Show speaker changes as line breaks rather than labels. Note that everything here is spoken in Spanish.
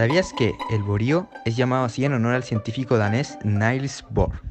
¿Sabías que el borío es llamado así en honor al científico danés Niels Bohr?